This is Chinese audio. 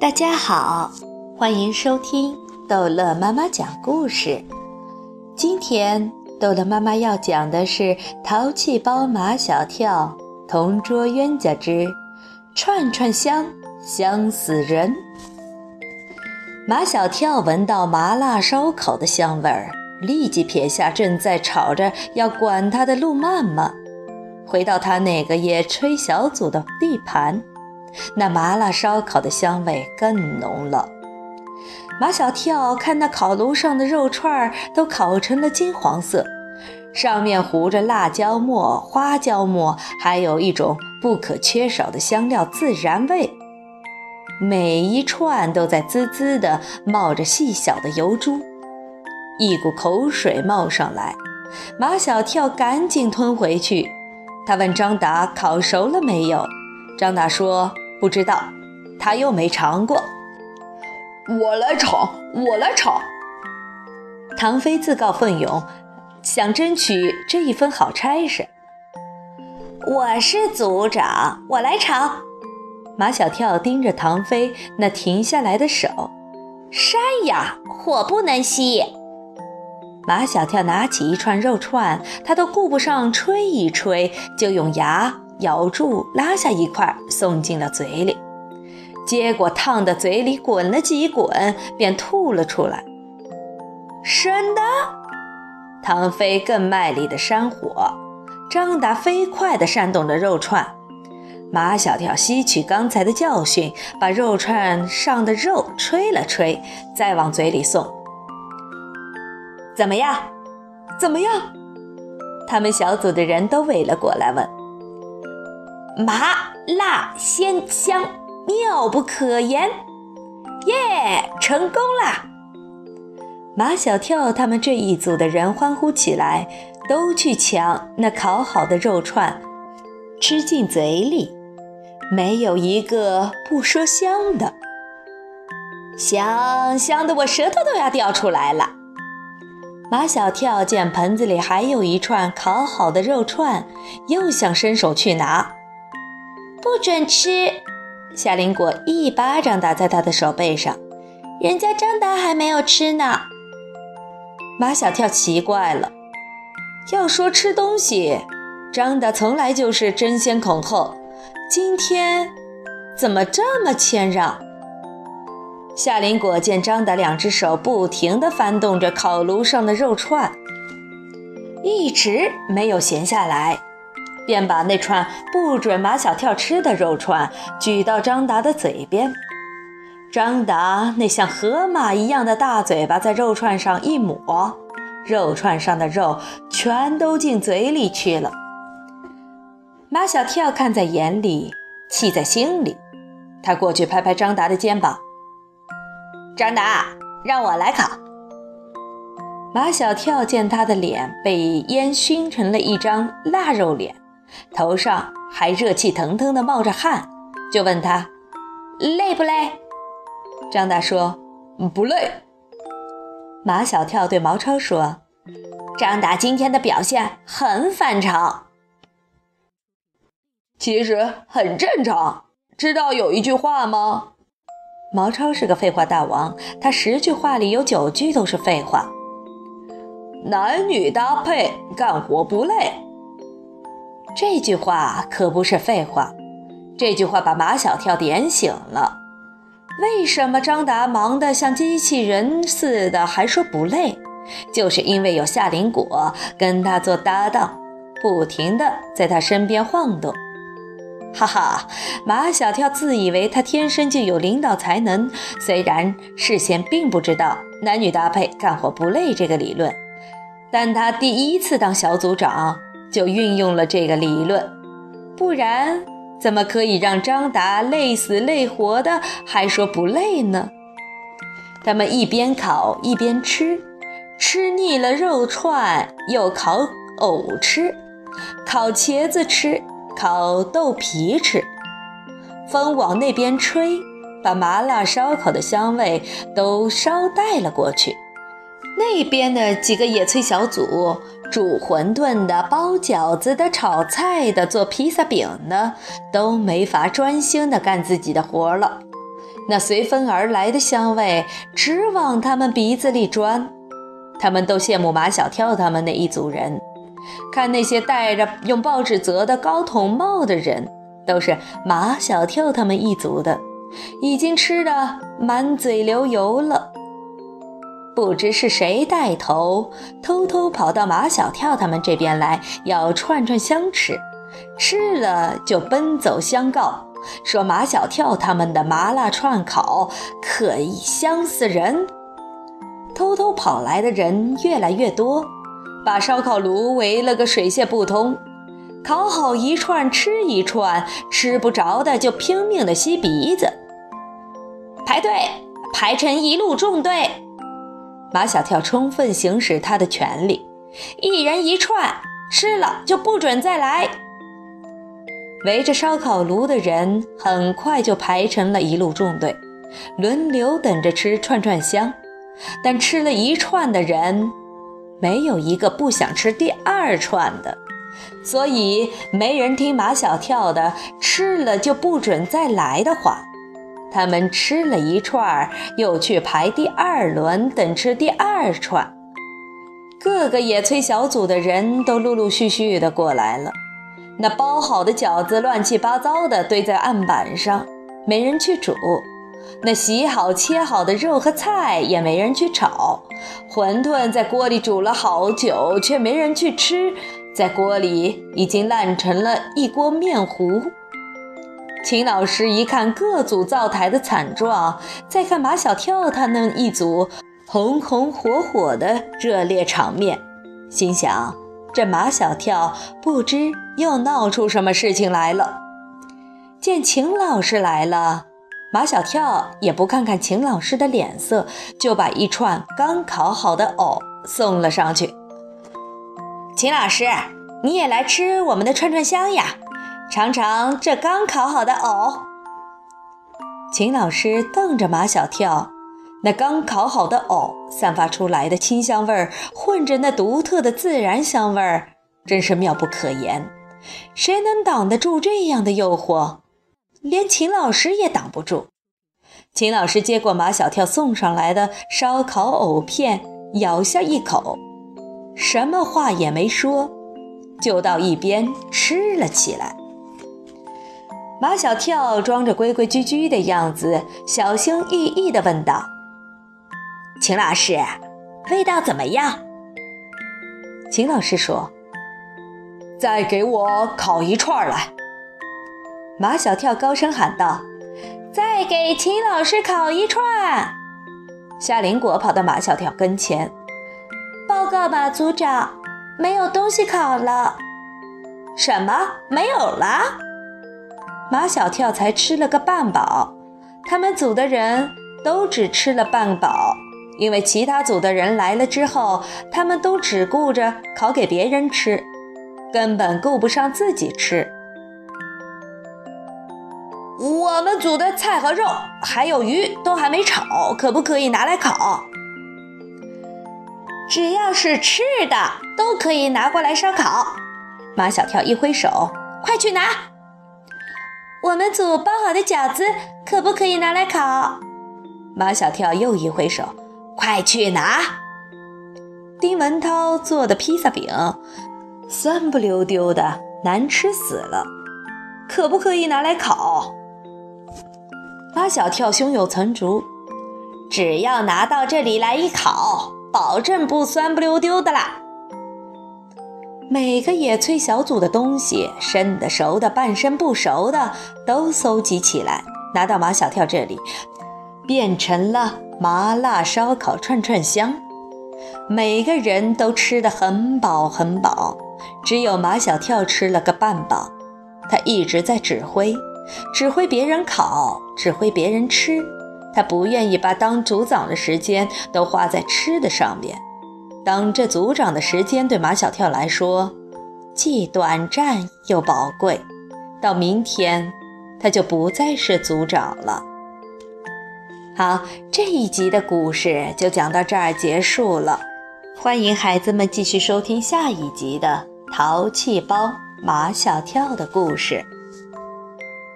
大家好，欢迎收听逗乐妈妈讲故事。今天逗乐妈妈要讲的是《淘气包马小跳同桌冤家之串串香香死人》。马小跳闻到麻辣烧烤的香味儿，立即撇下正在吵着要管他的路曼曼，回到他那个野炊小组的地盘。那麻辣烧烤的香味更浓了。马小跳看那烤炉上的肉串都烤成了金黄色，上面糊着辣椒末、花椒末，还有一种不可缺少的香料——孜然味。每一串都在滋滋地冒着细小的油珠，一股口水冒上来。马小跳赶紧吞回去。他问张达：“烤熟了没有？”张达说：“不知道，他又没尝过。”我来尝，我来尝。唐飞自告奋勇，想争取这一分好差事。我是组长，我来尝。马小跳盯着唐飞那停下来的手，山呀，火不能熄。马小跳拿起一串肉串，他都顾不上吹一吹，就用牙咬住，拉下一块，送进了嘴里。结果烫的嘴里滚了几滚，便吐了出来。生的，唐飞更卖力的扇火，张达飞快的扇动着肉串。马小跳吸取刚才的教训，把肉串上的肉吹了吹，再往嘴里送。怎么样？怎么样？他们小组的人都围了过来问：“麻辣鲜香。”妙不可言，耶！成功啦！马小跳他们这一组的人欢呼起来，都去抢那烤好的肉串，吃进嘴里，没有一个不说香的，香香的，我舌头都要掉出来了。马小跳见盆子里还有一串烤好的肉串，又想伸手去拿，不准吃！夏林果一巴掌打在他的手背上，人家张达还没有吃呢。马小跳奇怪了，要说吃东西，张达从来就是争先恐后，今天怎么这么谦让？夏林果见张达两只手不停地翻动着烤炉上的肉串，一直没有闲下来。便把那串不准马小跳吃的肉串举到张达的嘴边，张达那像河马一样的大嘴巴在肉串上一抹，肉串上的肉全都进嘴里去了。马小跳看在眼里，气在心里，他过去拍拍张达的肩膀：“张达，让我来烤。”马小跳见他的脸被烟熏成了一张腊肉脸。头上还热气腾腾的冒着汗，就问他累不累？张大说不累。马小跳对毛超说：“张达今天的表现很反常，其实很正常。知道有一句话吗？毛超是个废话大王，他十句话里有九句都是废话。男女搭配，干活不累。”这句话可不是废话，这句话把马小跳点醒了。为什么张达忙得像机器人似的，还说不累？就是因为有夏林果跟他做搭档，不停地在他身边晃动。哈哈，马小跳自以为他天生就有领导才能，虽然事先并不知道男女搭配干活不累这个理论，但他第一次当小组长。就运用了这个理论，不然怎么可以让张达累死累活的还说不累呢？他们一边烤一边吃，吃腻了肉串又烤藕吃，烤茄子吃，烤豆皮吃，风往那边吹，把麻辣烧烤的香味都捎带了过去。那边的几个野炊小组。煮馄饨的、包饺子的、炒菜的、做披萨饼的，都没法专心的干自己的活了。那随风而来的香味直往他们鼻子里钻。他们都羡慕马小跳他们那一组人，看那些戴着用报纸折的高筒帽的人，都是马小跳他们一族的，已经吃得满嘴流油了。不知是谁带头，偷偷跑到马小跳他们这边来要串串香吃，吃了就奔走相告，说马小跳他们的麻辣串烤可以香死人。偷偷跑来的人越来越多，把烧烤炉围了个水泄不通。烤好一串吃一串，吃不着的就拼命的吸鼻子。排队，排成一路纵队。马小跳充分行使他的权利，一人一串，吃了就不准再来。围着烧烤炉的人很快就排成了一路纵队，轮流等着吃串串香。但吃了一串的人，没有一个不想吃第二串的，所以没人听马小跳的“吃了就不准再来”的话。他们吃了一串，又去排第二轮，等吃第二串。各个野炊小组的人都陆陆续续的过来了。那包好的饺子乱七八糟的堆在案板上，没人去煮；那洗好切好的肉和菜也没人去炒。馄饨在锅里煮了好久，却没人去吃，在锅里已经烂成了一锅面糊。秦老师一看各组灶台的惨状，再看马小跳他那一组红红火火的热烈场面，心想：这马小跳不知又闹出什么事情来了。见秦老师来了，马小跳也不看看秦老师的脸色，就把一串刚烤好的藕送了上去。秦老师，你也来吃我们的串串香呀？尝尝这刚烤好的藕。秦老师瞪着马小跳，那刚烤好的藕散发出来的清香味儿，混着那独特的自然香味儿，真是妙不可言。谁能挡得住这样的诱惑？连秦老师也挡不住。秦老师接过马小跳送上来的烧烤藕片，咬下一口，什么话也没说，就到一边吃了起来。马小跳装着规规矩矩的样子，小心翼翼地问道：“秦老师，味道怎么样？”秦老师说：“再给我烤一串来。”马小跳高声喊道：“再给秦老师烤一串！”夏林果跑到马小跳跟前：“报告马组长，没有东西烤了。”“什么？没有了？”马小跳才吃了个半饱，他们组的人都只吃了半饱，因为其他组的人来了之后，他们都只顾着烤给别人吃，根本顾不上自己吃。我们组的菜和肉还有鱼都还没炒，可不可以拿来烤？只要是吃的都可以拿过来烧烤。马小跳一挥手：“快去拿！”我们组包好的饺子可不可以拿来烤？马小跳又一挥手：“快去拿！”丁文涛做的披萨饼，酸不溜丢的，难吃死了，可不可以拿来烤？马小跳胸有成竹：“只要拿到这里来一烤，保证不酸不溜丢的啦。”每个野炊小组的东西，生的、熟的、半生不熟的，都搜集起来，拿到马小跳这里，变成了麻辣烧烤串串香。每个人都吃得很饱很饱，只有马小跳吃了个半饱。他一直在指挥，指挥别人烤，指挥别人吃。他不愿意把当组长的时间都花在吃的上面。当这组长的时间对马小跳来说，既短暂又宝贵。到明天，他就不再是组长了。好，这一集的故事就讲到这儿结束了。欢迎孩子们继续收听下一集的《淘气包马小跳》的故事。